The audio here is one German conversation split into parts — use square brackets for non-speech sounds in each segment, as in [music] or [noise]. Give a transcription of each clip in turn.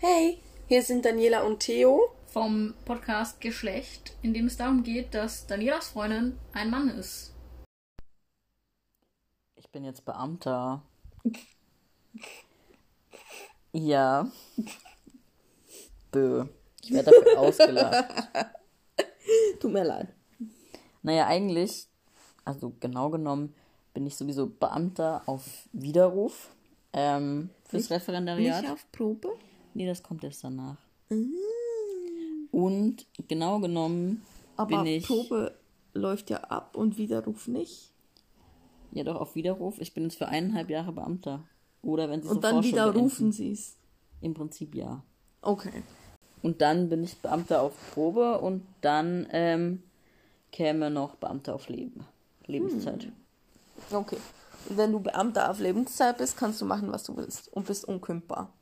Hey, hier sind Daniela und Theo. vom Podcast Geschlecht, in dem es darum geht, dass Danielas Freundin ein Mann ist. Ich bin jetzt Beamter. Ja. Bö. Ich werde dafür [laughs] ausgelacht. Tut mir leid. Naja, eigentlich, also genau genommen, bin ich sowieso Beamter auf Widerruf ähm, fürs Referendariat. Nicht auf Probe? Nee, das kommt erst danach. Und genau genommen Aber bin ich. Probe läuft ja ab und Widerruf nicht. Ja, doch, auf Widerruf. Ich bin jetzt für eineinhalb Jahre Beamter. Oder wenn sie Und dann widerrufen beenden. sie es. Im Prinzip ja. Okay. Und dann bin ich Beamter auf Probe und dann ähm, käme noch Beamter auf Leben. Lebenszeit. Okay. Und wenn du Beamter auf Lebenszeit bist, kannst du machen, was du willst. Und bist unkündbar.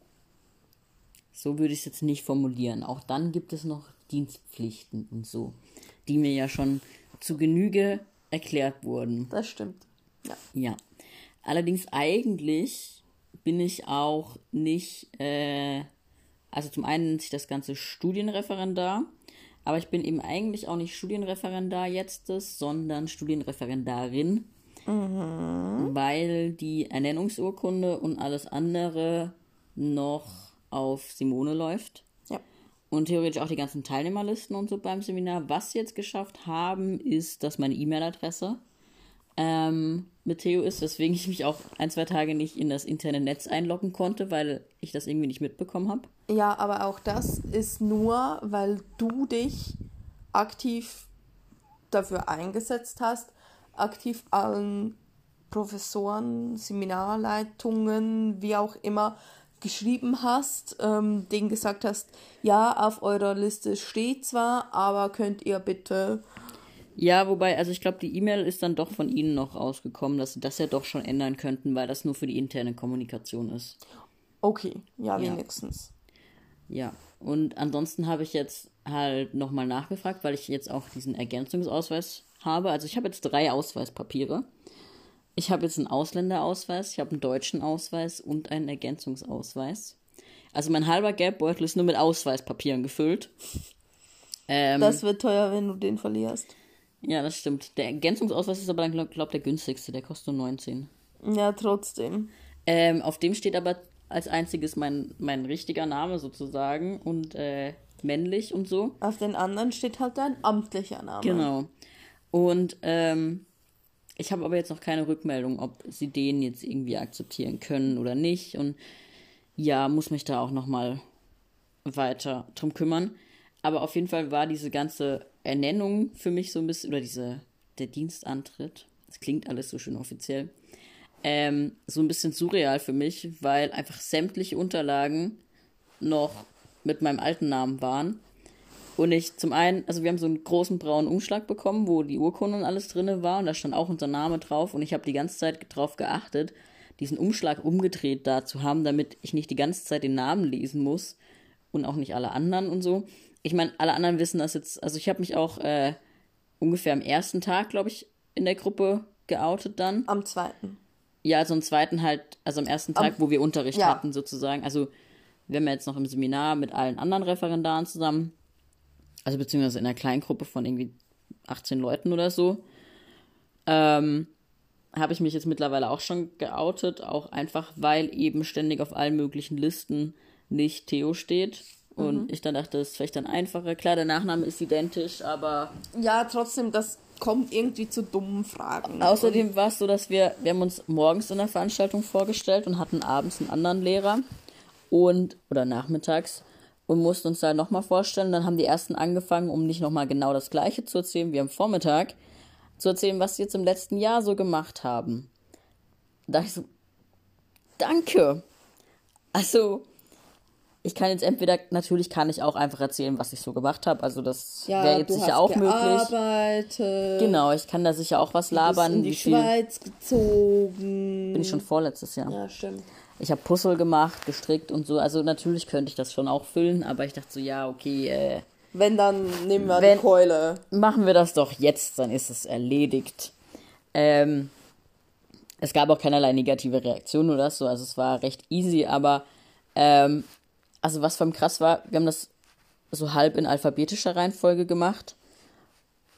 So würde ich es jetzt nicht formulieren. Auch dann gibt es noch Dienstpflichten und so, die mir ja schon zu Genüge erklärt wurden. Das stimmt. Ja. Ja. Allerdings eigentlich bin ich auch nicht, äh, also zum einen nennt sich das Ganze Studienreferendar, aber ich bin eben eigentlich auch nicht Studienreferendar jetzt, sondern Studienreferendarin, weil die Ernennungsurkunde und alles andere noch auf Simone läuft. Ja. Und theoretisch auch die ganzen Teilnehmerlisten und so beim Seminar. Was sie jetzt geschafft haben, ist, dass meine E-Mail-Adresse ähm, mit Theo ist, weswegen ich mich auch ein, zwei Tage nicht in das interne Netz einloggen konnte, weil ich das irgendwie nicht mitbekommen habe. Ja, aber auch das ist nur, weil du dich aktiv dafür eingesetzt hast, aktiv allen Professoren, Seminarleitungen, wie auch immer, geschrieben hast, ähm, denen gesagt hast, ja, auf eurer Liste steht zwar, aber könnt ihr bitte. Ja, wobei, also ich glaube, die E-Mail ist dann doch von Ihnen noch rausgekommen, dass Sie das ja doch schon ändern könnten, weil das nur für die interne Kommunikation ist. Okay, ja, Ja. wenigstens. Ja, und ansonsten habe ich jetzt halt nochmal nachgefragt, weil ich jetzt auch diesen Ergänzungsausweis habe. Also ich habe jetzt drei Ausweispapiere. Ich habe jetzt einen Ausländerausweis, ich habe einen deutschen Ausweis und einen Ergänzungsausweis. Also mein halber Geldbeutel ist nur mit Ausweispapieren gefüllt. [laughs] Ähm, Das wird teuer, wenn du den verlierst. ja, das stimmt. Der Ergänzungsausweis ist aber dann, glaube glaub, der günstigste, der kostet nur 19. Ja, trotzdem. Ähm, auf dem steht aber als einziges mein, mein richtiger Name sozusagen und äh, männlich und so. Auf den anderen steht halt dein amtlicher Name. Genau. Und ähm, ich habe aber jetzt noch keine Rückmeldung, ob sie den jetzt irgendwie akzeptieren können oder nicht. Und ja, muss mich da auch noch mal weiter drum kümmern. Aber auf jeden Fall war diese ganze Ernennung für mich so ein bisschen, oder diese, der Dienstantritt, das klingt alles so schön offiziell, ähm, so ein bisschen surreal für mich, weil einfach sämtliche Unterlagen noch mit meinem alten Namen waren. Und ich zum einen, also wir haben so einen großen braunen Umschlag bekommen, wo die Urkunde und alles drin war und da stand auch unser Name drauf und ich habe die ganze Zeit drauf geachtet, diesen Umschlag umgedreht da zu haben, damit ich nicht die ganze Zeit den Namen lesen muss und auch nicht alle anderen und so. Ich meine, alle anderen wissen das jetzt, also ich habe mich auch äh, ungefähr am ersten Tag, glaube ich, in der Gruppe geoutet dann. Am zweiten. Ja, also am zweiten halt, also am ersten Tag, wo wir Unterricht ja. hatten sozusagen. Also wir haben ja jetzt noch im Seminar mit allen anderen Referendaren zusammen. Also beziehungsweise in einer Kleingruppe von irgendwie 18 Leuten oder so. Ähm, habe ich mich jetzt mittlerweile auch schon geoutet, auch einfach, weil eben ständig auf allen möglichen Listen nicht Theo steht. Und ich dann dachte, das ist vielleicht dann einfacher. Klar, der Nachname ist identisch, aber Ja, trotzdem, das kommt irgendwie zu dummen Fragen. Außerdem war es so, dass wir, wir haben uns morgens in der Veranstaltung vorgestellt und hatten abends einen anderen Lehrer und oder nachmittags und mussten uns da nochmal vorstellen. Dann haben die ersten angefangen, um nicht nochmal genau das gleiche zu erzählen wie am Vormittag, zu erzählen, was sie jetzt im letzten Jahr so gemacht haben. Da dachte ich so, danke. Also, ich kann jetzt entweder, natürlich kann ich auch einfach erzählen, was ich so gemacht habe. Also das wäre jetzt sicher auch möglich. gearbeitet, Genau, ich kann da sicher auch was bist labern. in die wie viel Schweiz gezogen. bin ich schon vorletztes Jahr. Ja, stimmt. Ich habe Puzzle gemacht, gestrickt und so. Also natürlich könnte ich das schon auch füllen, aber ich dachte so, ja, okay, äh, Wenn, dann nehmen wir Wenn- die Keule. machen wir das doch jetzt, dann ist es erledigt. Ähm, es gab auch keinerlei negative Reaktion oder so, also es war recht easy, aber ähm, also was allem krass war, wir haben das so halb in alphabetischer Reihenfolge gemacht.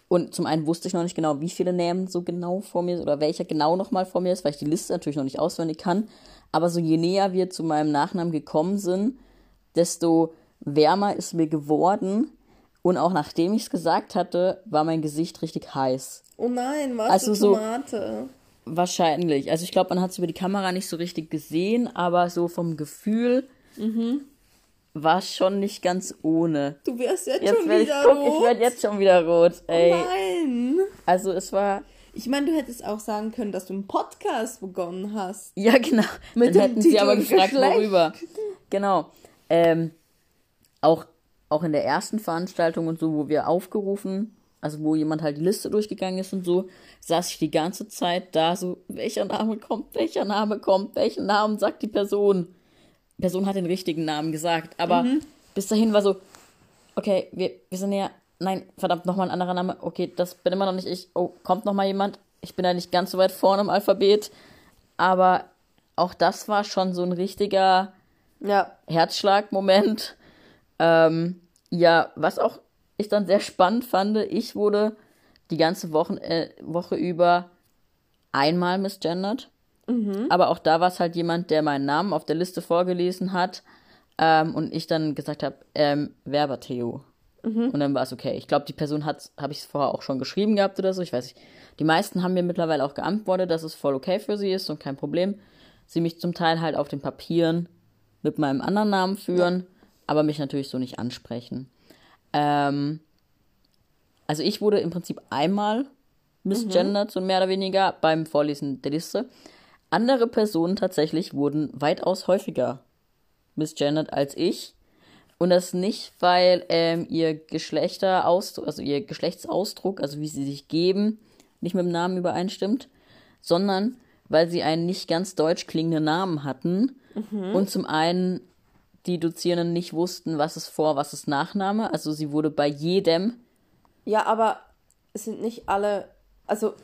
Und zum einen wusste ich noch nicht genau, wie viele Namen so genau vor mir oder welcher genau nochmal vor mir ist, weil ich die Liste natürlich noch nicht auswendig kann. Aber so je näher wir zu meinem Nachnamen gekommen sind, desto wärmer ist mir geworden. Und auch nachdem ich es gesagt hatte, war mein Gesicht richtig heiß. Oh nein, was Also so- Tomate? Wahrscheinlich. Also ich glaube, man hat es über die Kamera nicht so richtig gesehen, aber so vom Gefühl war schon nicht ganz ohne. Du wirst jetzt, Jetzt schon werde ich, wieder guck, rot. ich werde jetzt schon wieder rot. Ey. Nein. Also es war, Ich meine, du hättest auch sagen können, dass du einen Podcast begonnen hast. ja genau. [laughs] Mit Dann dem hätten sie Titel aber gefragt, Geschlecht. worüber. Genau. Ähm, auch, auch in der ersten Veranstaltung und so, wo wir aufgerufen, also wo jemand halt die Liste durchgegangen ist und so, saß ich die ganze Zeit da so, welcher Name kommt, welcher Name kommt, welchen Namen sagt die Person. Person hat den richtigen Namen gesagt, aber Mhm. bis dahin war so, okay, wir, wir sind ja, nein, verdammt, nochmal ein anderer Name, okay, das bin immer noch nicht ich, oh, kommt nochmal jemand, ich bin ja nicht ganz so weit vorne im Alphabet, aber auch das war schon so ein richtiger Ja. Herzschlagmoment. Ähm, ja, was auch ich dann sehr spannend fand, ich wurde die ganze Wochen, äh, Woche über einmal misgendert. Aber auch da war es halt jemand, der meinen Namen auf der Liste vorgelesen hat ähm, und ich dann gesagt habe, ähm, Werber Theo. Und dann war es okay. Ich glaube, die Person hat, habe ich es vorher auch schon geschrieben gehabt oder so. Ich weiß nicht. Die meisten haben mir mittlerweile auch geantwortet, dass es voll okay für sie ist und kein Problem. Sie mich zum Teil halt auf den Papieren mit meinem anderen Namen führen, aber mich natürlich so nicht ansprechen. Ähm, also ich wurde im Prinzip einmal misgendert, so mehr oder weniger, beim Vorlesen der Liste. Andere Personen tatsächlich wurden weitaus häufiger misgendert als ich. Und das nicht, weil ähm, ihr Geschlechterausdruck, also ihr Geschlechtsausdruck, also wie sie sich geben, nicht mit dem Namen übereinstimmt, sondern weil sie einen nicht ganz deutsch klingenden Namen hatten und zum einen die Dozierenden nicht wussten, was ist Vor-, was ist Nachname. Also sie wurde bei jedem Ja, aber es sind nicht alle. Also,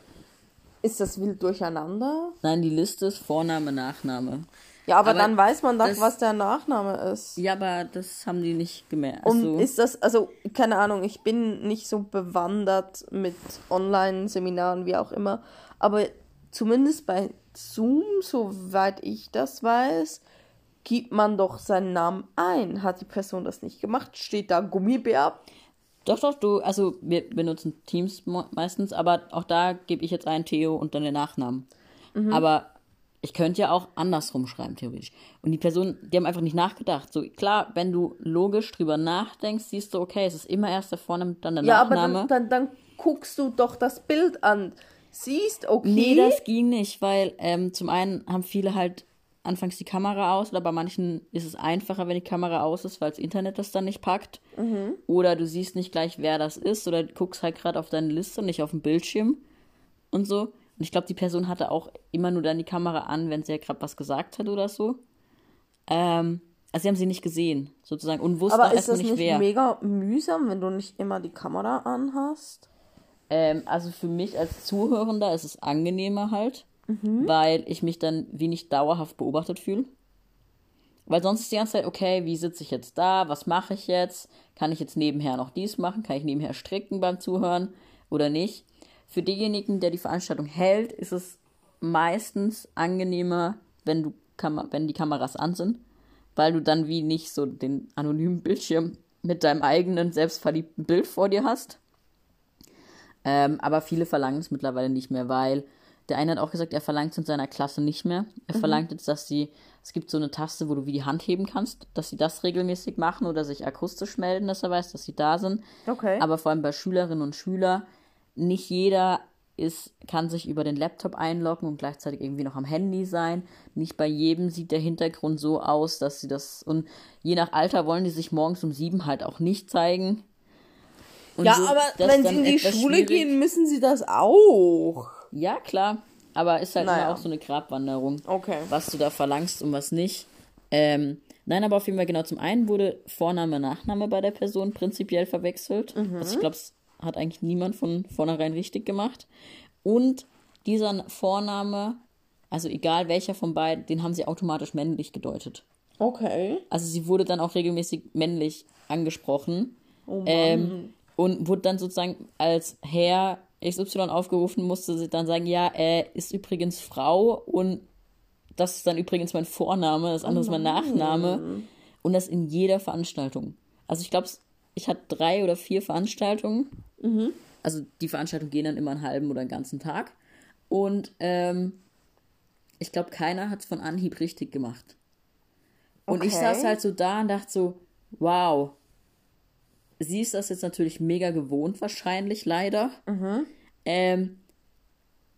ist das wild durcheinander? Nein, die Liste ist Vorname, Nachname. Ja, aber, Aber dann weiß man doch, das- was der Nachname ist. Ja, aber das haben die nicht gemerkt. Und Also, ist das, also, keine Ahnung, ich bin nicht so bewandert mit Online-Seminaren, wie auch immer, aber zumindest bei Zoom, soweit ich das weiß, gibt man doch seinen Namen ein. Hat die Person das nicht gemacht? Steht da Gummibär? Doch, doch, du, also wir benutzen Teams meistens, aber auch da gebe ich jetzt einen Theo und dann den Nachnamen. Aber ich könnte ja auch andersrum schreiben, theoretisch. Und die Personen, die haben einfach nicht nachgedacht. So, klar, wenn du logisch drüber nachdenkst, siehst du, okay, es ist immer erst der Vorname, dann der Ja, aber Nachname. dann, dann, dann guckst du doch das Bild an. Siehst, okay. Nee, das ging nicht, weil ähm, zum einen haben viele halt anfangs die Kamera aus oder bei manchen ist es einfacher, wenn die Kamera aus ist, weil das Internet das dann nicht packt. Oder du siehst nicht gleich, wer das ist oder du guckst halt gerade auf deine Liste und nicht auf den Bildschirm und so. Und ich glaube, die Person hatte auch immer nur dann die Kamera an, wenn sie ja gerade was gesagt hat oder so. Ähm, also sie haben sie nicht gesehen, sozusagen, und wussten aber ist das nicht, nicht wer. mega mühsam, wenn du nicht immer die Kamera anhast? Ähm, also für mich als Zuhörender ist es angenehmer halt, weil ich mich dann wenig dauerhaft beobachtet fühle. Weil sonst ist die ganze Zeit, okay, wie sitze ich jetzt da? Was mache ich jetzt? Kann ich jetzt nebenher noch dies machen? Kann ich nebenher stricken beim Zuhören oder nicht? Für denjenigen, der die Veranstaltung hält, ist es meistens angenehmer, wenn du Kam wenn die Kameras an sind, weil du dann wie nicht so den anonymen Bildschirm mit deinem eigenen selbstverliebten Bild vor dir hast. Ähm, aber viele verlangen es mittlerweile nicht mehr, weil der eine hat auch gesagt, er verlangt es in seiner Klasse nicht mehr. Er verlangt jetzt, dass sie, es gibt so eine Taste, wo du wie die Hand heben kannst, dass sie das regelmäßig machen oder sich akustisch melden, dass er weiß, dass sie da sind. Okay. Aber vor allem bei Schülerinnen und Schülern, nicht jeder ist, kann sich über den Laptop einloggen und gleichzeitig irgendwie noch am Handy sein. Nicht bei jedem sieht der Hintergrund so aus, dass sie das, und je nach Alter wollen die sich morgens um sieben halt auch nicht zeigen. Und ja, so aber wenn sie in die Schule schwierig. gehen, müssen sie das auch. Ja, klar. Aber ist halt Naja. immer auch so eine Grabwanderung. Okay. Was du da verlangst und was nicht. Ähm, nein, aber auf jeden Fall genau. Zum einen wurde Vorname, Nachname bei der Person prinzipiell verwechselt. Mhm. Also ich glaube, es hat eigentlich niemand von vornherein richtig gemacht. Und dieser Vorname, also egal welcher von beiden, den haben sie automatisch männlich gedeutet. Okay. Also sie wurde dann auch regelmäßig männlich angesprochen. Oh Mann. Ähm, und wurde dann sozusagen als Herr XY aufgerufen, musste sie dann sagen, ja, er ist übrigens Frau und das ist dann übrigens mein Vorname, das andere ist mein Nachname. Und das in jeder Veranstaltung. Also ich glaube, ich hatte drei oder vier Veranstaltungen. Also die Veranstaltungen gehen dann immer einen halben oder einen ganzen Tag. Und ähm, ich glaube, keiner hat es von Anhieb richtig gemacht. Und ich Okay. saß halt so da und dachte so, wow. Sie ist das jetzt natürlich mega gewohnt, wahrscheinlich, leider. Ähm,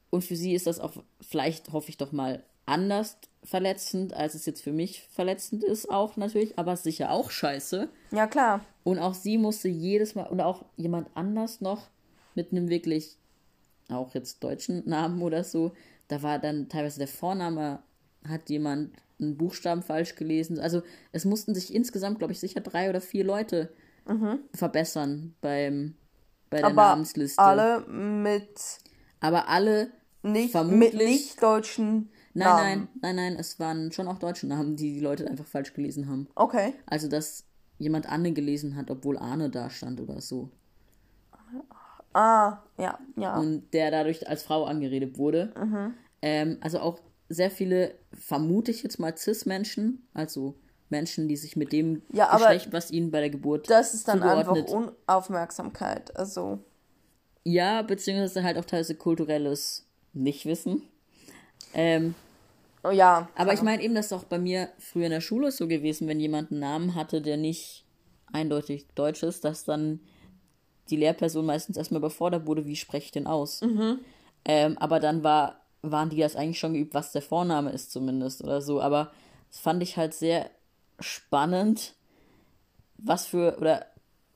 und für sie ist das auch, vielleicht hoffe ich doch mal, anders verletzend, als es jetzt für mich verletzend ist, auch natürlich, aber sicher auch scheiße. Ja, klar. Und auch sie musste jedes Mal, und auch jemand anders noch mit einem wirklich, auch jetzt deutschen Namen oder so, da war dann teilweise der Vorname, hat jemand einen Buchstaben falsch gelesen. Also es mussten sich insgesamt, glaube ich, sicher drei oder vier Leute verbessern beim, bei der Aber Namensliste. alle mit Aber alle, nicht, Vermutlich- mit nicht deutschen nein, Namen. nein, nein, nein, es waren schon auch deutsche Namen, die die Leute einfach falsch gelesen haben. Okay. Also, dass jemand Anne gelesen hat, obwohl Arne da stand oder so. Ah, ja, ja. und der dadurch als Frau angeredet wurde. Mhm. Ähm, also auch sehr viele, vermute ich jetzt mal, Cis-Menschen, also Menschen, die sich mit dem Ja, Geschlecht, was ihnen bei der Geburt Das ist dann einfach zugeordnet. Unaufmerksamkeit. Also, Ja, beziehungsweise halt auch teilweise kulturelles Nichtwissen. Ähm, oh ja. aber ich meine eben, das ist auch bei mir früher in der Schule so gewesen, wenn jemand einen Namen hatte, der nicht eindeutig deutsch ist, dass dann die Lehrperson meistens erstmal überfordert wurde, wie spreche ich denn aus? Ähm, aber dann war, waren die das eigentlich schon geübt, was der Vorname ist zumindest oder so. Aber das fand ich halt sehr spannend, was für, oder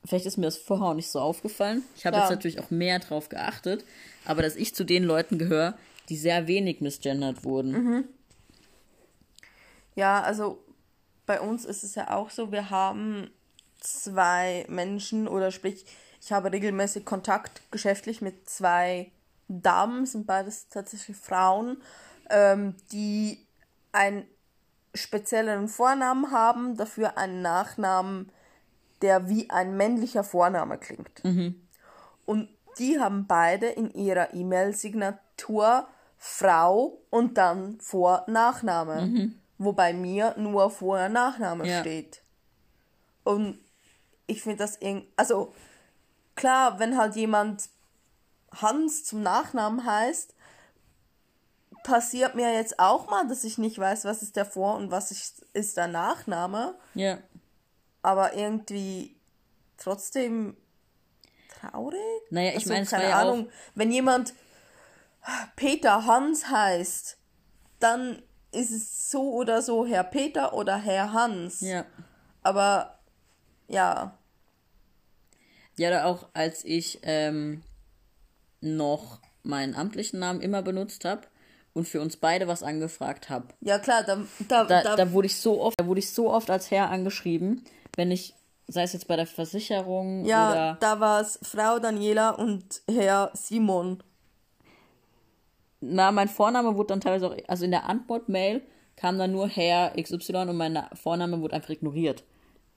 vielleicht ist mir das vorher auch nicht so aufgefallen. Ich habe Ja. jetzt natürlich auch mehr drauf geachtet, aber dass ich zu den Leuten gehöre, die sehr wenig misgendert wurden. Ja, also bei uns ist es ja auch so, wir haben zwei Menschen oder sprich, ich habe regelmäßig Kontakt geschäftlich mit zwei Damen, sind beides tatsächlich Frauen, ähm, die einen spezielleren Vornamen haben, dafür einen Nachnamen, der wie ein männlicher Vorname klingt. Und die haben beide in ihrer E-Mail-Signatur Frau und dann Vor- Nachname. Wobei mir nur Vor- Nachname Ja. steht. Und ich finde das irgendwie. Also, klar, wenn halt jemand Hans zum Nachnamen heißt, passiert mir jetzt auch mal, dass ich nicht weiß, was ist der Vor- und was ist, ist der Nachname. Ja. Aber irgendwie trotzdem traurig. Naja, ich Also, meine, keine ja Ahnung, wenn jemand Peter Hans heißt, dann ist es so oder so Herr Peter oder Herr Hans. Ja. Aber ja, Ja, oder auch als ich ähm, noch meinen amtlichen Namen immer benutzt habe und für uns beide was angefragt habe. ja klar, da, da, Da, da, da wurde ich so oft, da wurde ich so oft als Herr angeschrieben, wenn ich, sei es jetzt bei der Versicherung ja, oder da war es Frau Daniela und Herr Simon. na, mein Vorname wurde dann teilweise auch, also in der Antwort-Mail kam dann nur Herr XY und mein Na- Vorname wurde einfach ignoriert.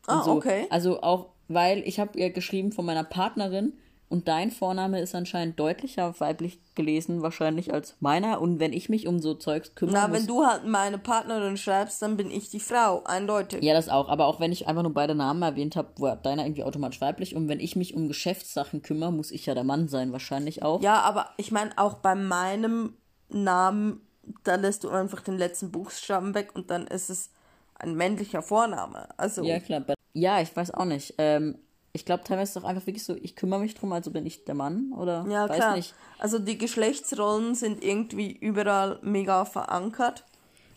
Und Ah, so. okay. Also auch, weil ich habe ihr geschrieben von meiner Partnerin und dein Vorname ist anscheinend deutlicher weiblich gelesen wahrscheinlich als meiner und wenn ich mich um so Zeugs kümmere, Na, muss, wenn du halt meine Partnerin schreibst, dann bin ich die Frau, eindeutig. ja das auch, aber auch wenn ich einfach nur beide Namen erwähnt habe, war deiner irgendwie automatisch weiblich und wenn ich mich um Geschäftssachen kümmere, muss ich ja der Mann sein wahrscheinlich auch. Ja, aber ich meine, auch bei meinem Namen, da lässt du einfach den letzten Buchstaben weg und dann ist es ein männlicher Vorname. Also, Ja, klar. Ja, ich weiß auch nicht. Ähm, ich glaube, teilweise ist es doch einfach wirklich so, ich kümmere mich drum, also bin ich der Mann oder ja weiß klar. nicht. Also die Geschlechtsrollen sind irgendwie überall mega verankert.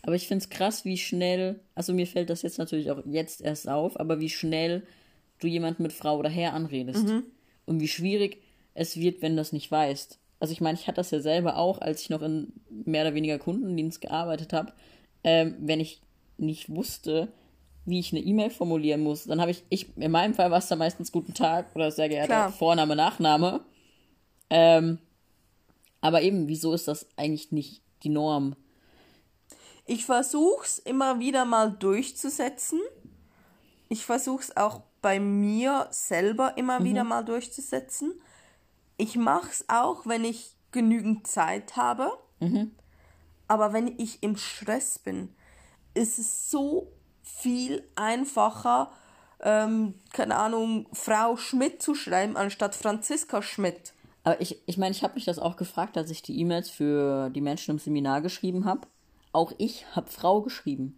Aber ich finde es krass, wie schnell, also mir fällt das jetzt natürlich auch jetzt erst auf, aber wie schnell du jemanden mit Frau oder Herr anredest. Mhm. Und wie schwierig es wird, wenn du das nicht weißt. Also ich meine, ich hatte das ja selber auch, als ich noch in mehr oder weniger Kundendienst gearbeitet habe. Ähm, wenn ich nicht wusste, wie ich eine E-Mail formulieren muss, dann habe ich, ich, in meinem Fall war es dann meistens guten Tag oder sehr geehrter Klar. Vorname, Nachname. Ähm, aber eben, wieso ist das eigentlich nicht die Norm? Ich versuche es immer wieder mal durchzusetzen. Ich versuche es auch bei mir selber immer wieder mal durchzusetzen. Ich mache es auch, wenn ich genügend Zeit habe. Aber wenn ich im Stress bin, ist es so viel einfacher, ähm, keine Ahnung, Frau Schmidt zu schreiben, anstatt Franziska Schmidt. Aber ich, ich meine, ich habe mich das auch gefragt, als ich die E-Mails für die Menschen im Seminar geschrieben habe. Auch ich habe Frau geschrieben.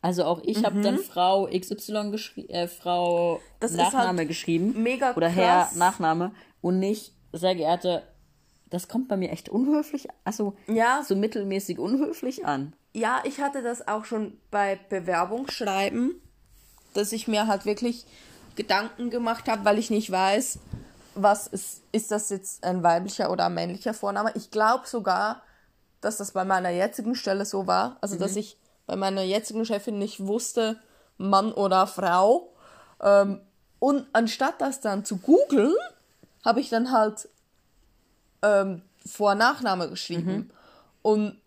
Also auch ich habe dann Frau XY geschrieben, äh, Frau Mhm. Das ist Nachname halt geschrieben. mega Oder Herr. Nachname. Und nicht, sehr geehrte, das kommt bei mir echt unhöflich, also Ja. so mittelmäßig unhöflich an. Ja, ich hatte das auch schon bei Bewerbungsschreiben, dass ich mir halt wirklich Gedanken gemacht habe, weil ich nicht weiß, was ist, ist das jetzt ein weiblicher oder ein männlicher Vorname. Ich glaube sogar, dass das bei meiner jetzigen Stelle so war, also dass ich bei meiner jetzigen Chefin nicht wusste, Mann oder Frau. Ähm, und anstatt das dann zu googeln, habe ich dann halt ähm, Vor- Nachname geschrieben. Und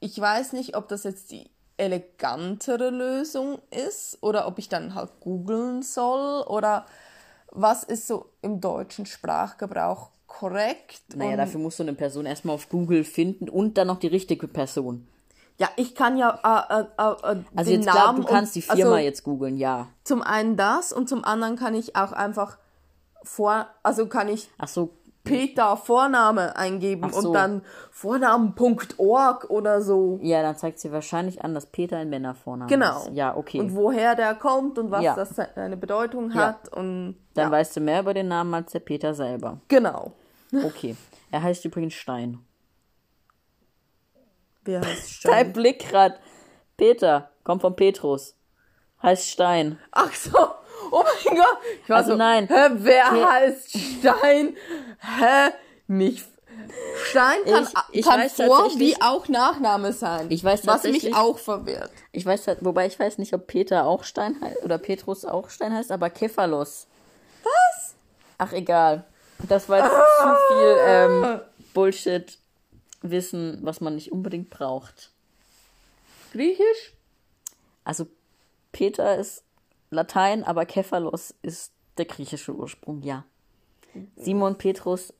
ich weiß nicht, ob das jetzt die elegantere Lösung ist oder ob ich dann halt googeln soll oder was ist so im deutschen Sprachgebrauch korrekt. Naja, dafür musst du eine Person erstmal auf Google finden und dann noch die richtige Person. ja, ich kann ja äh, äh, äh, äh, Also den jetzt Namen du kannst die und, Firma also, jetzt googeln, ja. Zum einen das und zum anderen kann ich auch einfach vor, also kann ich Ach so, Peter Vorname eingeben so. und dann Vornamen.org oder so. ja, dann zeigt sie wahrscheinlich an, dass Peter ein Männervorname Genau. ist. Ja, okay. Und woher der kommt und was Ja. das seine Bedeutung Ja. hat und dann ja, weißt du mehr über den Namen als der Peter selber. genau. [laughs] Okay. Er heißt übrigens Stein. Wer heißt [laughs] Dein Stein? Blick grad. Peter, kommt von Petrus. Heißt Stein. Ach so. Oh mein Gott. Ich war Also so, nein. Hä, wer Pe- heißt Stein? Hä? Nicht. Stein kann, Ich- ich kann weiß Vor- wie auch Nachname sein. Ich weiß Was mich auch verwirrt. Ich weiß wobei ich weiß nicht, ob Peter auch Stein heißt oder Petrus auch Stein heißt, aber Kephalos. Was? Ach egal. Das war jetzt zu viel ähm, Bullshit Wissen, was man nicht unbedingt braucht. Griechisch? Also Peter ist Latein, aber Kephalos ist der griechische Ursprung, ja. Simon Petrus,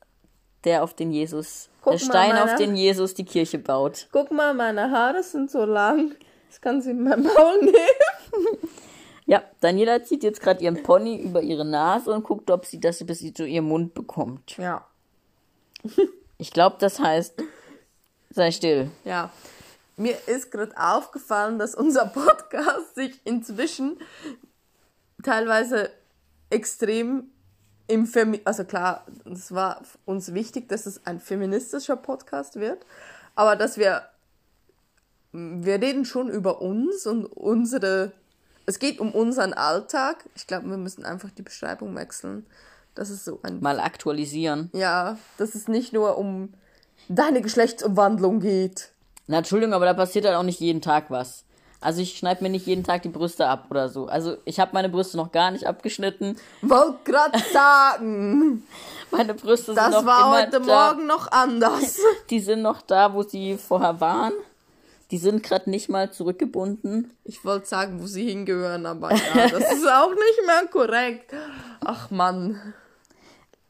der auf den Jesus, Guck der mal, Stein meine- auf den Jesus die Kirche baut. Guck mal, meine Haare sind so lang. Das kann sie in mein Maul nehmen. Ja, Daniela zieht jetzt gerade ihren Pony über ihre Nase und guckt, ob sie das bis sie zu ihrem Mund bekommt. Ja. [laughs] Ich glaube, das heißt, sei still. Ja. Mir ist gerade aufgefallen, dass unser Podcast sich inzwischen teilweise extrem im Femi also klar, es war uns wichtig, dass es ein feministischer Podcast wird, aber dass wir wir reden schon über uns und unsere es geht um unseren Alltag. Ich glaube, wir müssen einfach die Beschreibung wechseln. Das ist so ein Mal aktualisieren. ja, dass es nicht nur um deine Geschlechtsumwandlung geht. Na, Entschuldigung, aber da passiert halt auch nicht jeden Tag was. Also ich schneide mir nicht jeden Tag die Brüste ab oder so. Also ich habe meine Brüste noch gar nicht abgeschnitten. Wollte gerade sagen, [laughs] Meine Brüste sind das noch war immer heute da. Morgen noch anders. [laughs] Die sind noch da, wo sie vorher waren. Die sind gerade nicht mal zurückgebunden. Ich wollte sagen, wo sie hingehören, aber ja, das ist auch nicht mehr korrekt. Ach Mann.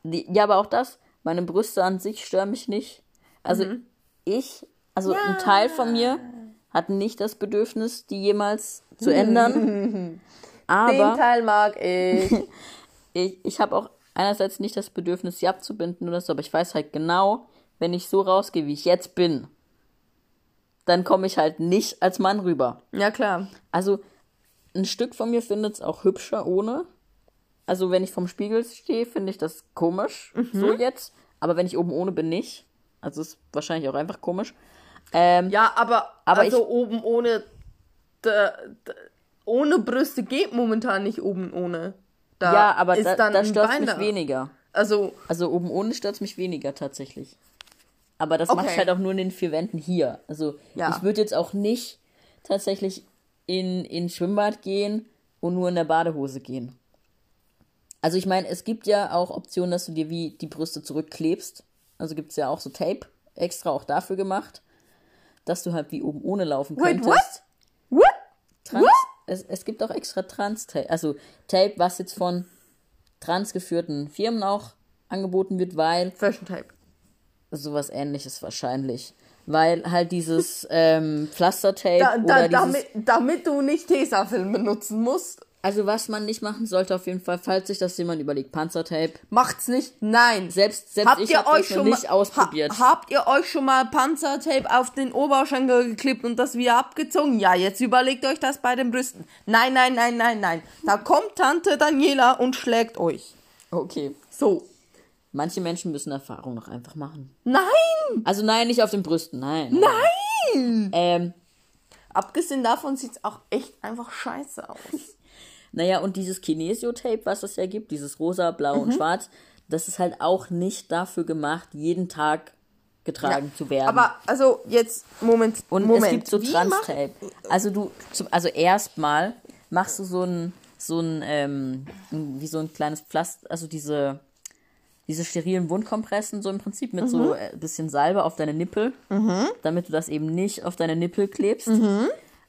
Die, ja, aber auch das, meine Brüste an sich stören mich nicht. Also ich, also ein Teil von mir hat nicht das Bedürfnis, die jemals zu ändern. [laughs] Den Aber Teil mag ich. [laughs] ich, ich habe auch einerseits nicht das Bedürfnis, sie abzubinden oder so, aber ich weiß halt genau, wenn ich so rausgehe, wie ich jetzt bin, dann komme ich halt nicht als Mann rüber. Ja, klar. Also ein Stück von mir findet es auch hübscher ohne. Also wenn ich vorm Spiegel stehe, finde ich das komisch, so jetzt. Aber wenn ich oben ohne bin, nicht. Also ist wahrscheinlich auch einfach komisch. Ähm, Ja, aber, Aber also ich- oben ohne. Da, da, ohne Brüste geht momentan nicht oben ohne. Da ja, aber ist da, dann da ein stört mich weniger. Also, Also oben ohne stört mich weniger tatsächlich. Aber das mache ich Okay. halt auch nur in den vier Wänden hier. Also Ja. ich würde jetzt auch nicht tatsächlich in in Schwimmbad gehen und nur in der Badehose gehen. Also ich meine, es gibt ja auch Optionen, dass du dir wie die Brüste zurückklebst. Also gibt es ja auch so Tape, extra auch dafür gemacht. Dass du halt wie oben ohne laufen Wait, könntest. what? What? Trans, What? es, es gibt auch extra Trans-Tape, also Tape, was jetzt von transgeführten Firmen auch angeboten wird, weil Fashion Tape. sowas ähnliches wahrscheinlich. Weil halt dieses [laughs] ähm, Pflastertape Da, da, oder dieses, damit, damit du nicht Tesafilm benutzen musst, also was man nicht machen sollte auf jeden Fall, falls sich das jemand überlegt, Panzertape. macht's nicht. Nein. Selbst, selbst habt ich ihr euch noch schon nicht mal, ausprobiert. Ha, habt ihr euch schon mal Panzertape auf den Oberschenkel geklippt und das wieder abgezogen? Ja, jetzt überlegt euch das bei den Brüsten. Nein, nein, nein, nein, nein. Da kommt Tante Daniela und schlägt euch. okay. So. Manche Menschen müssen Erfahrung noch einfach machen. Nein! Also nein, nicht auf den Brüsten, nein. Nein! Ähm, Abgesehen davon sieht's auch echt einfach scheiße aus. Naja, und dieses Kinesio-Tape, was es ja gibt, dieses rosa, blau Mhm. und schwarz, das ist halt auch nicht dafür gemacht, jeden Tag getragen zu werden. Aber also jetzt Moment, und Moment. es gibt so Trans-Tape. Also du, zum, also erstmal machst du so ein, so ein, ähm, wie so ein kleines Pflaster, also diese, diese sterilen Wundkompressen, so im Prinzip mit Mhm. so ein bisschen Salbe auf deine Nippel, damit du das eben nicht auf deine Nippel klebst. Mhm.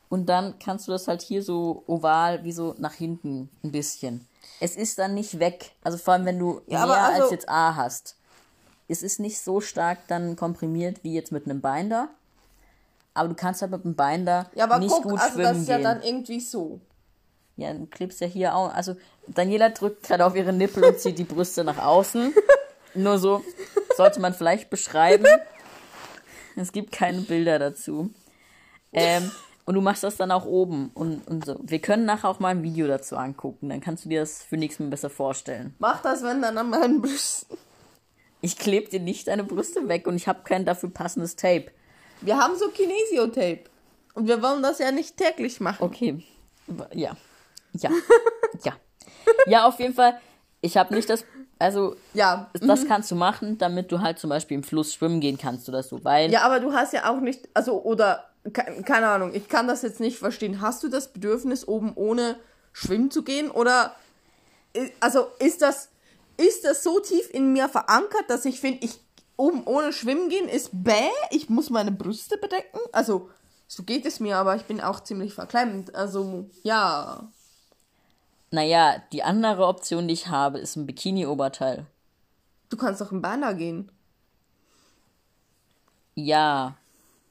Und dann kannst du das halt hier so oval, wie so nach hinten ein bisschen. Es ist dann nicht weg. Also vor allem, wenn du Ja, mehr also- als jetzt A hast. Es ist nicht so stark dann komprimiert wie jetzt mit einem Binder. Aber du kannst halt mit dem Binder Ja, aber nicht guck, gut also schwimmen das ist ja gehen. dann irgendwie so. Ja, du klebst ja hier auch. Also Daniela drückt gerade auf ihre Nippel und zieht die Brüste nach außen. [laughs] Nur so sollte man vielleicht beschreiben. Es gibt keine Bilder dazu. Ähm, und du machst das dann auch oben und, und so. Wir können nachher auch mal ein Video dazu angucken. Dann kannst du dir das für nächstes Mal besser vorstellen. Mach das, wenn dann an meinen Brüsten. Ich klebe dir nicht deine Brüste weg und ich habe kein dafür passendes Tape. Wir haben so Kinesio-Tape. Und wir wollen das ja nicht täglich machen. Okay. Ja. Ja. [laughs] Ja. Ja, auf jeden Fall. Ich habe nicht das. Also, Ja. das kannst du machen, damit du halt zum Beispiel im Fluss schwimmen gehen kannst oder so. Weil, Ja, aber du hast ja auch nicht, also, oder, keine Ahnung, ich kann das jetzt nicht verstehen. Hast du das Bedürfnis, oben ohne schwimmen zu gehen? Oder, also, ist das, ist das so tief in mir verankert, dass ich finde, ich, oben ohne schwimmen gehen ist bäh, ich muss meine Brüste bedecken? Also, so geht es mir, aber ich bin auch ziemlich verklemmt. Also, ja. naja, die andere Option, die ich habe, ist ein Bikini-Oberteil. Du kannst doch im Banner gehen. Ja.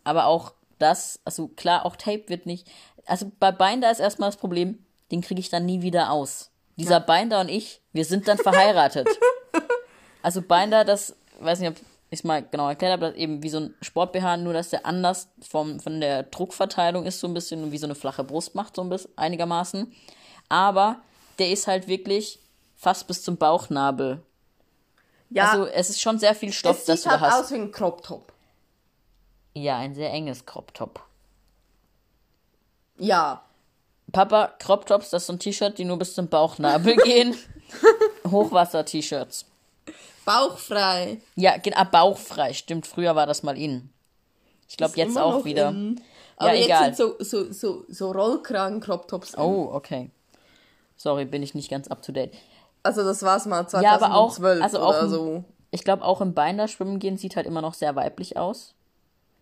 Aber auch das, also klar, auch Tape wird nicht. Also bei Binder ist erstmal das Problem, den kriege ich dann nie wieder aus. Dieser Binder und ich, wir sind dann verheiratet. [laughs] also Binder, das, weiß nicht, ob ich es mal genau erklärt habe, das ist eben wie so ein Sport-BH, nur dass der anders vom, von der Druckverteilung ist, so ein bisschen und wie so eine flache Brust macht, so ein bisschen einigermaßen. Aber der ist halt wirklich fast bis zum Bauchnabel. Ja, Also es ist schon sehr viel Stoff, es das sieht du da halt hast. aus wie ein Crop-Top. Ja, ein sehr enges Crop-Top. Ja. Papa, Crop Tops, das ist so ein T-Shirt, die nur bis zum Bauchnabel [laughs] gehen. Hochwasser-T-Shirts. Bauchfrei. Ja, geht ab bauchfrei. Stimmt, früher war das mal in. Ich glaube jetzt auch wieder. in. Ja, Aber jetzt egal. sind so, so, so, so Rollkragen-Crop-Tops. Oh, okay. Sorry, bin ich nicht ganz up to date. Also das war's mal 2012 Ja, aber auch, also auch, so. ich glaube auch im Binder schwimmen gehen sieht halt immer noch sehr weiblich aus.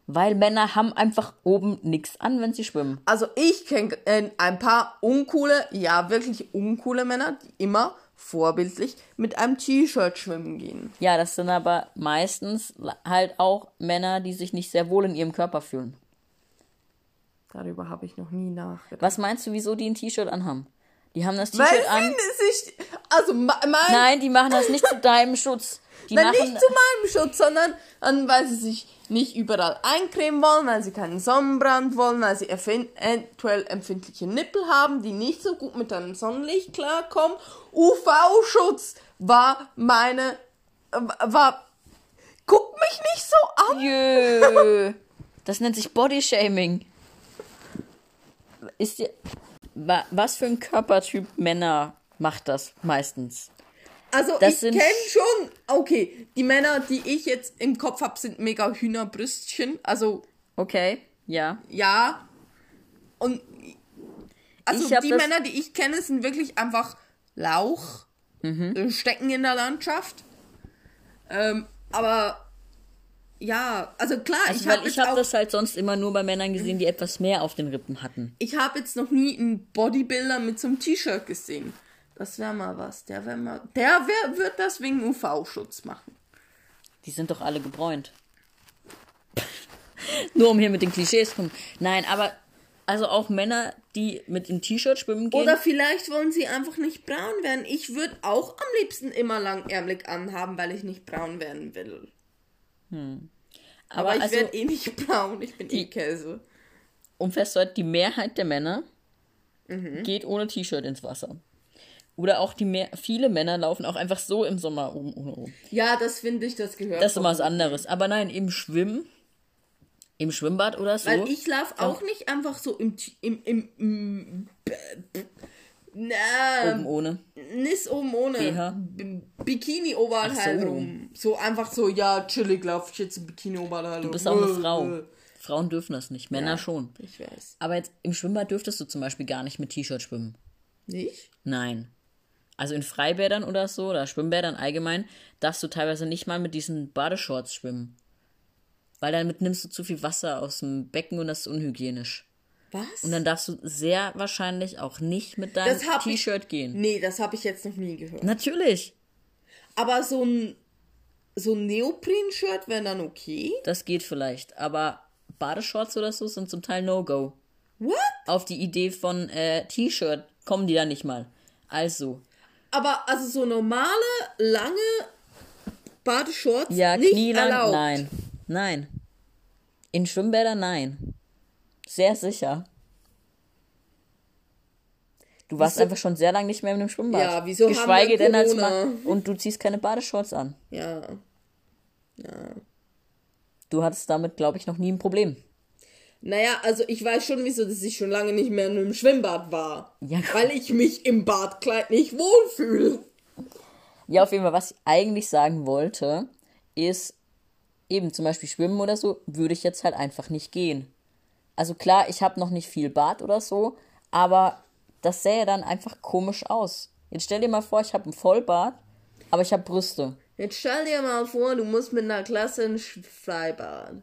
Weil Männer haben einfach oben nichts an, wenn sie schwimmen. Also ich kenne äh, ein paar uncoole, ja wirklich uncoole Männer, die immer vorbildlich mit einem T-Shirt schwimmen gehen. Ja, das sind aber meistens halt auch Männer, die sich nicht sehr wohl in ihrem Körper fühlen. Darüber habe ich noch nie nachgedacht. Was meinst du, wieso die ein T-Shirt anhaben? Die haben das T-Shirt an. sich, also me- mein, Nein, die machen das nicht zu deinem Schutz. Die Nein, nicht zu meinem Schutz, sondern an, weil sie sich nicht überall eincremen wollen, weil sie keinen Sonnenbrand wollen, weil sie eventuell empfindliche Nippel haben, die nicht so gut mit einem Sonnenlicht klarkommen. UV-Schutz war meine, war, guck mich nicht so an. Jö. Das nennt sich Bodyshaming. Ist dir. wa- Was für ein Körpertyp Männer macht das meistens? Also Das ich kenne schon, okay, die Männer, die ich jetzt im Kopf habe, sind mega Hühnerbrüstchen. Also Okay, ja. ja. Und also die Männer, die ich kenne, sind wirklich einfach Lauch, Mhm. äh, stecken in der Landschaft. Ähm, aber ja, also klar, Also, ich habe ich habe das halt sonst immer nur bei Männern gesehen, die etwas mehr auf den Rippen hatten. ich habe jetzt noch nie einen Bodybuilder mit so einem T-Shirt gesehen. Das wäre mal was. Der wäre mal, der wär, wird das wegen UV-Schutz machen. Die sind doch alle gebräunt. [laughs] nur um hier mit den Klischees zu kommen. Nein, aber also auch Männer, die mit dem T-Shirt schwimmen gehen. Oder vielleicht wollen sie einfach nicht braun werden. Ich würde auch am liebsten immer langärmelig anhaben, weil ich nicht braun werden will. Aber, ich also, werde eh nicht braun. Ich bin eh Käse. um festzuhalten, die Mehrheit der Männer Mhm. geht ohne T-Shirt ins Wasser. Oder auch die mehr, viele Männer laufen auch einfach so im Sommer oben ohne rum. Ja, das finde ich, das gehört. Das ist immer was anderes. Aber nein, im Schwimmen, im Schwimmbad oder so. Weil ich laufe auch nicht einfach so im im im, im na, oben ohne. nicht oben ohne BH. Bikini Oberteil so. rum. So einfach so, ja, chillig laufe ich jetzt im Bikini Oberteil. Du bist auch eine Frau. Frauen dürfen das nicht, Männer schon. Ich weiß. Aber jetzt im Schwimmbad dürftest du zum Beispiel gar nicht mit T-Shirt schwimmen. Nicht? Nein. Also in Freibädern oder so, oder Schwimmbädern allgemein, darfst du teilweise nicht mal mit diesen Badeshorts schwimmen. Weil damit nimmst du zu viel Wasser aus dem Becken und das ist unhygienisch. Was? Und dann darfst du sehr wahrscheinlich auch nicht mit deinem T-Shirt gehen. nee, das habe ich jetzt noch nie gehört. Natürlich. Aber so ein so ein Neopren-Shirt wäre dann okay. Das geht vielleicht. Aber Badeshorts oder so sind zum Teil No-Go. What? Auf die Idee von äh, T-Shirt kommen die da nicht mal. Also, Aber also so normale, lange Badeshorts ja, nicht knielang, erlaubt. nein. Nein. In Schwimmbädern, nein. Sehr sicher. Du warst Wieso- einfach schon sehr lange nicht mehr in einem Schwimmbad. Ja, wieso haben Geschweige wir denn als? Mann. Und du ziehst keine Badeshorts an. Ja. Du hattest damit, glaube ich, noch nie ein Problem. Naja, also ich weiß schon, wieso, dass ich schon lange nicht mehr in einem Schwimmbad war. Ja. Weil ich mich im Badkleid nicht wohlfühle. Ja, auf jeden Fall, was ich eigentlich sagen wollte, ist eben zum Beispiel Schwimmen oder so, würde ich jetzt halt einfach nicht gehen. Also klar, ich habe noch nicht viel Bart oder so, aber das sähe dann einfach komisch aus. Jetzt stell dir mal vor, ich habe ein Vollbart, aber ich habe Brüste. Jetzt stell dir mal vor, du musst mit einer Klasse ins Freibad.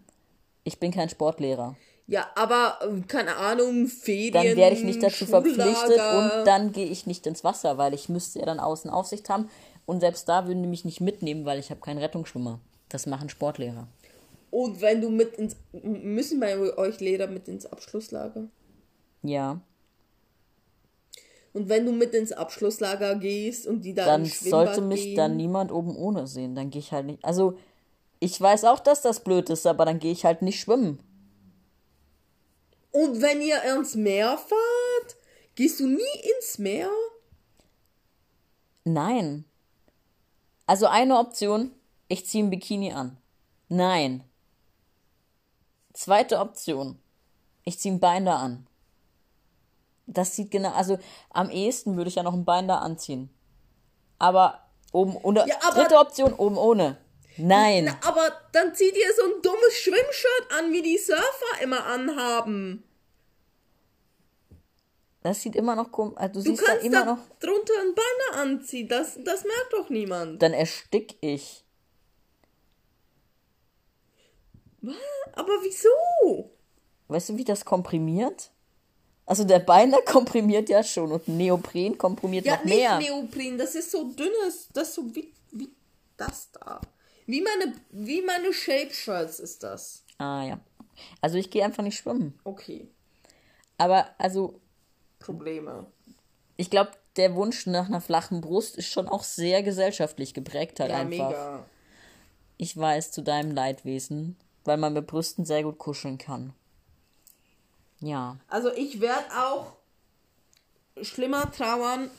Ich bin kein Sportlehrer. Ja, aber, äh, keine Ahnung, Ferien, Dann werde ich nicht dazu verpflichtet und dann gehe ich nicht ins Wasser, weil ich müsste ja dann außen Aufsicht haben. Und selbst da würden die mich nicht mitnehmen, weil ich habe keinen Rettungsschwimmer. Das machen Sportlehrer. Und wenn du mit ins, müssen bei euch Lehrer mit ins Abschlusslager? Ja. Und wenn du mit ins Abschlusslager gehst und die da dann sollte mich gehen, dann niemand oben ohne sehen. Dann gehe ich halt nicht. Also, ich weiß auch, dass das blöd ist, aber dann gehe ich halt nicht schwimmen. Und wenn ihr ins Meer fahrt, gehst du nie ins Meer? Nein. Also eine Option, ich ziehe ein Bikini an. Nein. Zweite Option, ich ziehe ein Binder an. Das sieht genau, also am ehesten würde ich ja noch ein Binder anziehen. Aber oben ohne. Ja, aber- dritte Option, oben ohne. Nein. Na, aber dann zieht ihr so ein dummes Schwimmshirt an, wie die Surfer immer anhaben. Das sieht immer noch komisch. Also du, Du siehst da kannst immer da noch. drunter ein Banner anziehen. Das, das merkt doch niemand. Dann erstick ich. Aber wieso? Weißt du, wie das komprimiert? Also der Binder [laughs] komprimiert ja schon und Neopren komprimiert Ja, noch nicht mehr. Neopren. Das ist so dünnes. Das ist so wie, wie das da. Wie meine, wie meine Shape-Shirts ist das. ah ja. Also ich gehe einfach nicht schwimmen. Okay. Aber also Probleme. ich glaube, der Wunsch nach einer flachen Brust ist schon auch sehr gesellschaftlich geprägt halt Ja, einfach. mega. Ich weiß zu deinem Leidwesen, weil man mit Brüsten sehr gut kuscheln kann. Ja. Also ich werde auch schlimmer trauern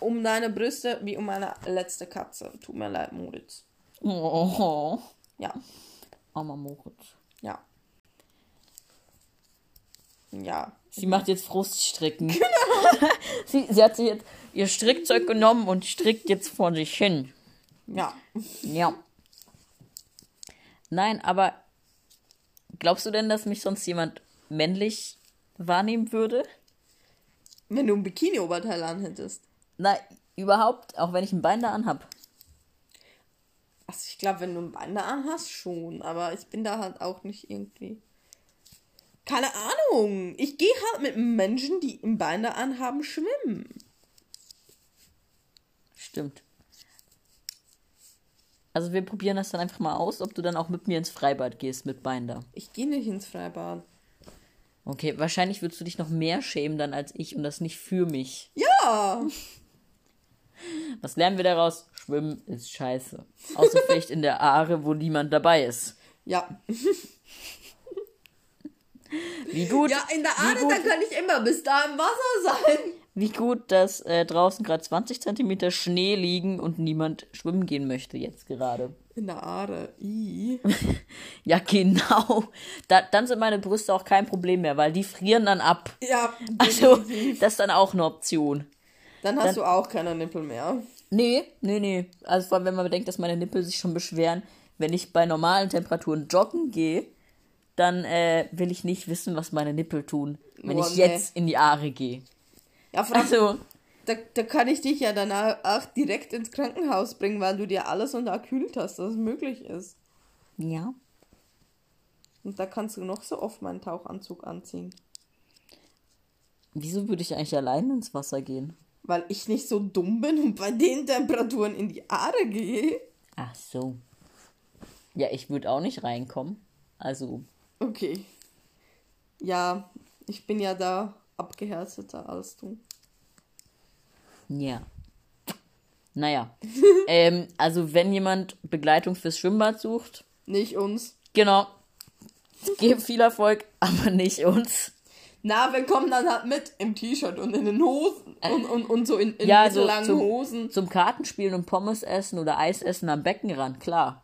um deine Brüste wie um meine letzte Katze. Tut mir leid, Moritz. Oh, Ja, armer Moritz. ja. Ja. Sie macht jetzt Fruststricken. [laughs] Genau. [laughs] sie, sie hat sich jetzt ihr Strickzeug genommen und strickt jetzt vor sich hin. Ja. Ja. Nein, aber glaubst du denn, dass mich sonst jemand männlich wahrnehmen würde? Wenn du ein Bikini-Oberteil anhättest. Na, überhaupt, auch wenn ich ein Bein da anhab. Also ich glaube, wenn du ein Binder anhast, schon. Aber ich bin da halt auch nicht irgendwie. Keine Ahnung. Ich gehe halt mit Menschen, die im Binder anhaben, schwimmen. Stimmt. Also wir probieren das dann einfach mal aus, ob du dann auch mit mir ins Freibad gehst mit Binder. Ich gehe nicht ins Freibad. Okay, wahrscheinlich würdest du dich noch mehr schämen dann als ich und das nicht für mich. Ja. Was lernen wir daraus? Schwimmen ist scheiße. Außer vielleicht in der Aare, wo niemand dabei ist. Ja. Wie gut, Ja, in der Aare, da kann ich immer bis da im Wasser sein. wie gut, dass äh, draußen gerade 20 Zentimeter Schnee liegen und niemand schwimmen gehen möchte jetzt gerade. In der Aare. I. [laughs] Ja, genau. Da, dann sind meine Brüste auch kein Problem mehr, weil die frieren dann ab. Ja, Also, definitiv. das ist dann auch eine Option. Dann hast dann- du auch keine Nippel mehr. Nee, nee, nee. Also vor allem, wenn man bedenkt, dass meine Nippel sich schon beschweren, wenn ich bei normalen Temperaturen joggen gehe, dann äh, will ich nicht wissen, was meine Nippel tun, wenn Boah, ich nee. jetzt in die Aare gehe. Ja, vor allem, Also, da, da kann ich dich ja dann auch direkt ins Krankenhaus bringen, weil du dir alles unterkühlt hast, dass es möglich ist. ja. Und da kannst du noch so oft meinen Tauchanzug anziehen. Wieso würde ich eigentlich allein ins Wasser gehen? Weil ich nicht so dumm bin und bei den Temperaturen in die Aare gehe. Ach so. Ja, ich würde auch nicht reinkommen. Also, Okay. Ja, ich bin ja da abgehärteter als du. ja. Naja. [laughs] ähm, also, wenn jemand Begleitung fürs Schwimmbad sucht, Nicht uns. genau. Gebe viel Erfolg, aber nicht uns. Na, wir kommen dann halt mit im T-Shirt und in den Hosen und, und, und so in, in Ja, so mittellangen zum, Hosen. zum Kartenspielen und Pommes essen oder Eis essen am Beckenrand, klar.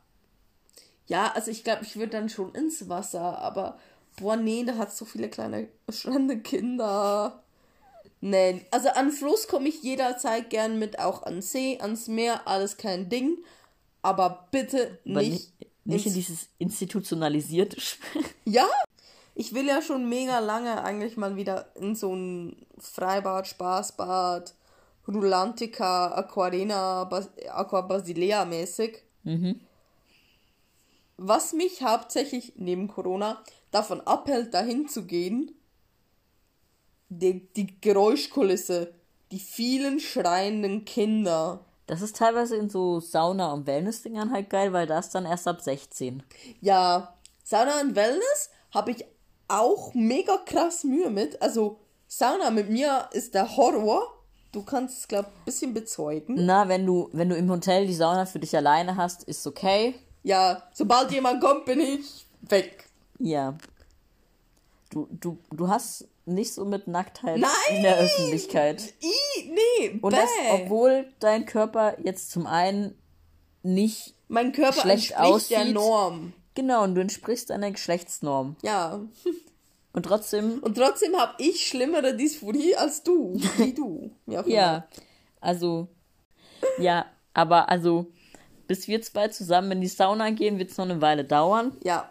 Ja, also ich glaube, ich würde dann schon ins Wasser, aber boah, nee, da hat so viele kleine schlange Kinder. Nee, also an Fluss komme ich jederzeit gern mit, auch an See, ans Meer, alles kein Ding. Aber bitte Aber nicht. nicht, nicht in dieses institutionalisierte Spiel. Ja, ich will ja schon mega lange eigentlich mal wieder in so ein Freibad, Spaßbad, Rulantica, Aquarena, Bas Aqua Basilea mäßig. Was mich hauptsächlich neben Corona davon abhält, dahin zu gehen, die, die Geräuschkulisse, die vielen schreienden Kinder. Das ist teilweise in so Sauna- und Wellness-Dingern halt geil, weil das dann erst ab 16. Ja, Sauna und Wellness habe ich auch mega krass Mühe mit. Also Sauna mit mir ist der Horror. Du kannst es, glaube ich, ein bisschen bezeugen. Na, wenn du, wenn du im Hotel die Sauna für dich alleine hast, ist okay. Ja, sobald jemand kommt, bin ich weg. Ja. Du, du, du hast nicht so mit Nacktheit Nein! in der Öffentlichkeit. I, nee, Und bäh. das, obwohl dein Körper jetzt zum einen nicht mein Körper schlecht entspricht der aussieht. Norm. Genau, und du entsprichst einer Geschlechtsnorm. Ja. [laughs] Und trotzdem, Und trotzdem habe ich schlimmere Dysphorie als du. Wie du. Auch [laughs] ja, also, ja, aber also, bis wir zwei zusammen in die Sauna gehen, wird es noch eine Weile dauern. Ja.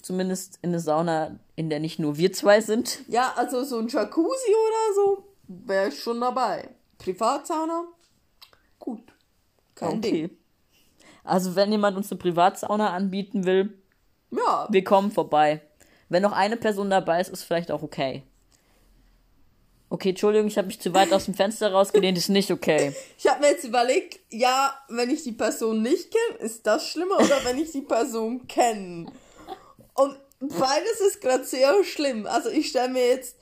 Zumindest in eine Sauna, in der nicht nur wir zwei sind. Ja, also so ein Jacuzzi oder so wäre ich schon dabei. Privatsauna? Gut. Kein Ding. Also, wenn jemand uns eine Privatsauna anbieten will, Ja, wir kommen vorbei. Wenn noch eine Person dabei ist, ist vielleicht auch okay. Okay, Entschuldigung, ich habe mich zu weit aus dem Fenster rausgelehnt, ist nicht okay. [laughs] Ich habe mir jetzt überlegt, ja, wenn ich die Person nicht kenne, ist das schlimmer oder wenn ich die Person kenne? Und beides ist gerade sehr schlimm. Also ich stelle mir jetzt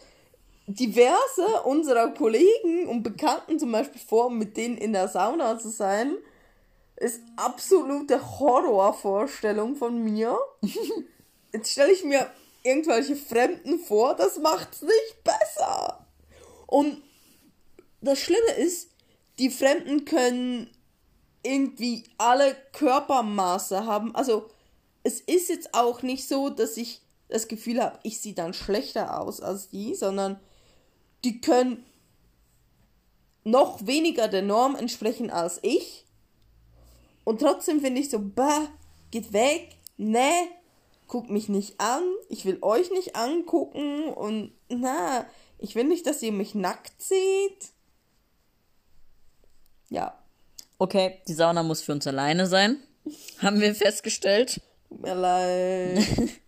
diverse unserer Kollegen und Bekannten zum Beispiel vor, mit denen in der Sauna zu sein, ist absolute Horrorvorstellung von mir. [laughs] Jetzt stelle ich mir irgendwelche Fremden vor, das macht's nicht besser. Und das Schlimme ist, die Fremden können irgendwie alle Körpermaße haben. Also es ist jetzt auch nicht so, dass ich das Gefühl habe, ich sehe dann schlechter aus als die, sondern die können noch weniger der Norm entsprechen als ich. Und trotzdem finde ich so, bah, geht weg, ne, guckt mich nicht an, ich will euch nicht angucken und na, ich will nicht, dass ihr mich nackt seht. Ja, Okay, die Sauna muss für uns alleine sein. [laughs] Haben wir festgestellt. Tut mir leid. [laughs]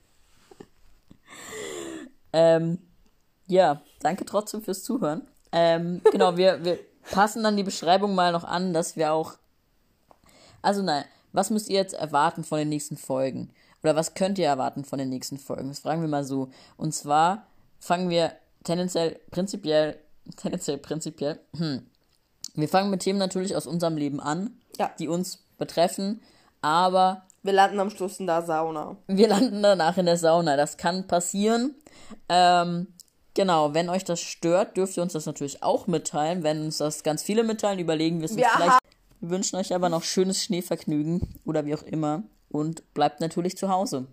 Ähm, ja, danke trotzdem fürs Zuhören. Ähm, genau, wir, wir passen dann die Beschreibung mal noch an, dass wir auch. Also nein, was müsst ihr jetzt erwarten von den nächsten Folgen? Oder was könnt ihr erwarten von den nächsten Folgen? Das fragen wir mal so. Und zwar fangen wir tendenziell prinzipiell, [laughs] tendenziell prinzipiell, hm. Wir fangen mit Themen natürlich aus unserem Leben an, Ja. die uns betreffen, aber Wir landen am Schluss in der Sauna. wir landen danach in der Sauna. Das kann passieren. Ähm, genau, wenn euch das stört, dürft ihr uns das natürlich auch mitteilen. Wenn uns das ganz viele mitteilen, überlegen wir es uns vielleicht. Wir wünschen euch aber noch schönes Schneevergnügen oder wie auch immer. Und bleibt natürlich zu Hause.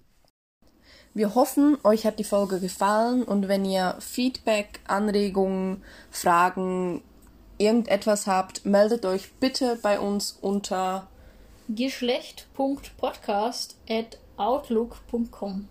Wir hoffen, euch hat die Folge gefallen und wenn ihr Feedback, Anregungen, Fragen, irgendetwas habt, meldet euch bitte bei uns unter Geschlecht.podcast at outlook.com